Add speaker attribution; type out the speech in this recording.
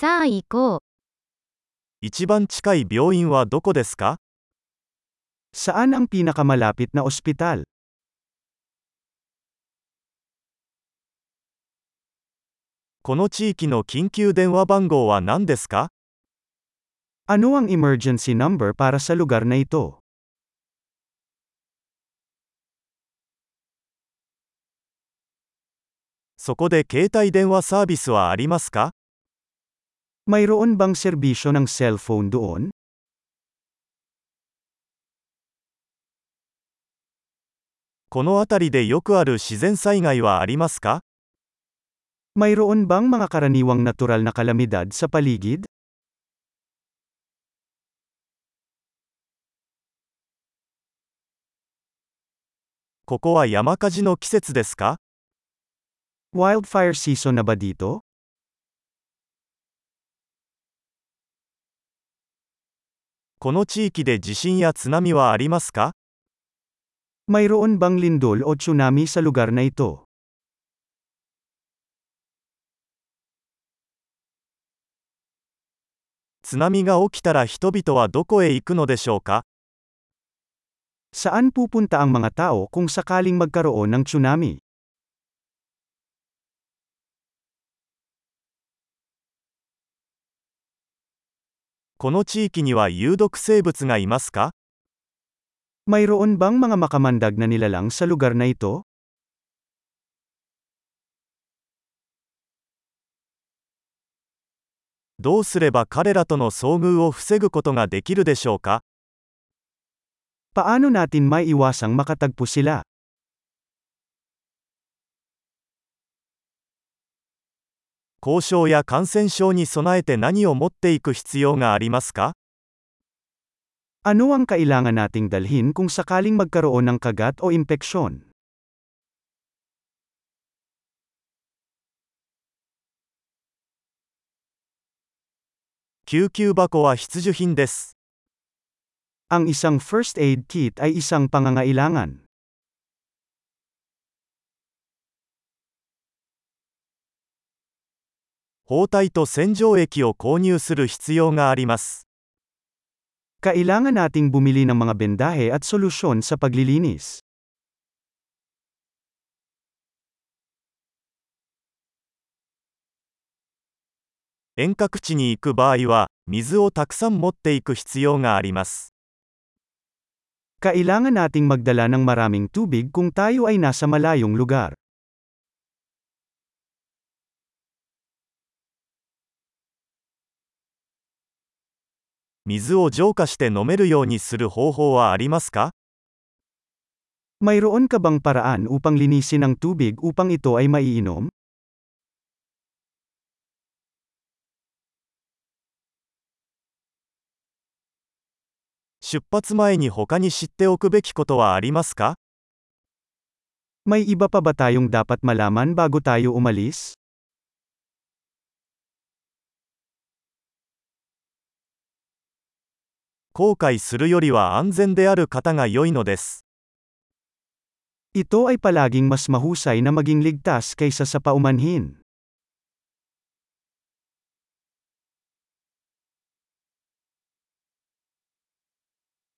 Speaker 1: さあ行こう。
Speaker 2: 一番近い病院はどこですか
Speaker 3: Saan ang pinakamalapit na ospital?
Speaker 2: この地域の緊急電話番号は何ですか
Speaker 3: Ano ang emergency number para sa lugar na ito?
Speaker 2: そこで携帯電話サービスはありますか
Speaker 3: Mayroon bang serbisyo ng cellphone doon? Mayroon bang mga karaniwang natural na kalamidad sa paligid?
Speaker 2: Koko wa yamakaji no kisetsu desu ka?
Speaker 3: Wildfire season na ba dito?
Speaker 2: この地域で地震や津波はありますか
Speaker 3: Mayroon bang lindol o tsunami sa lugar na ito?
Speaker 2: 津波が起きたら人々はどこへ行くのでしょうか
Speaker 3: Saan pupunta ang mga tao kung sakaling magkaroon ng tsunami?
Speaker 2: この地域には有毒生物がいますか
Speaker 3: Mayroon bang mga makamandag na nilalang sa lugar na ito?
Speaker 2: どうすれば彼らとの遭遇を防ぐことができるでしょうか
Speaker 3: Paano natin maiiwasang makatagpo sila?
Speaker 2: 交渉や感染症に備えて何を持っていく必要がありますか
Speaker 3: Ano ang kailangan nating dalhin kung sakaling magkaroon ng kagat o impeksyon?
Speaker 2: 救急箱は必需品です。
Speaker 3: Ang isang first aid kit ay isang pangangailangan.
Speaker 2: 包帯と洗浄液を購入する必要があります。
Speaker 3: Kailangan nating bumili ng mga bendahe at solusyon sa paglilinis.
Speaker 2: 遠隔地に行く場合は、水をたくさん持っていく必要があります。
Speaker 3: Kailangan nating magdala ng maraming tubig kung tayo ay nasa malayong lugar.
Speaker 2: 水を浄化して飲めるようにする方法はありますか
Speaker 3: Mayroon ka bang paraan upang linisin ang tubig upang ito ay maiinom?
Speaker 2: 出発前に他に知っておくべきことはありますか
Speaker 3: May iba pa ba tayong dapat malaman bago tayo umalis?
Speaker 2: 後悔するよりは安全である方が良いのです。
Speaker 3: Ito ay palaging mas mahusay na maging ligtas kaysa sa paumanhin.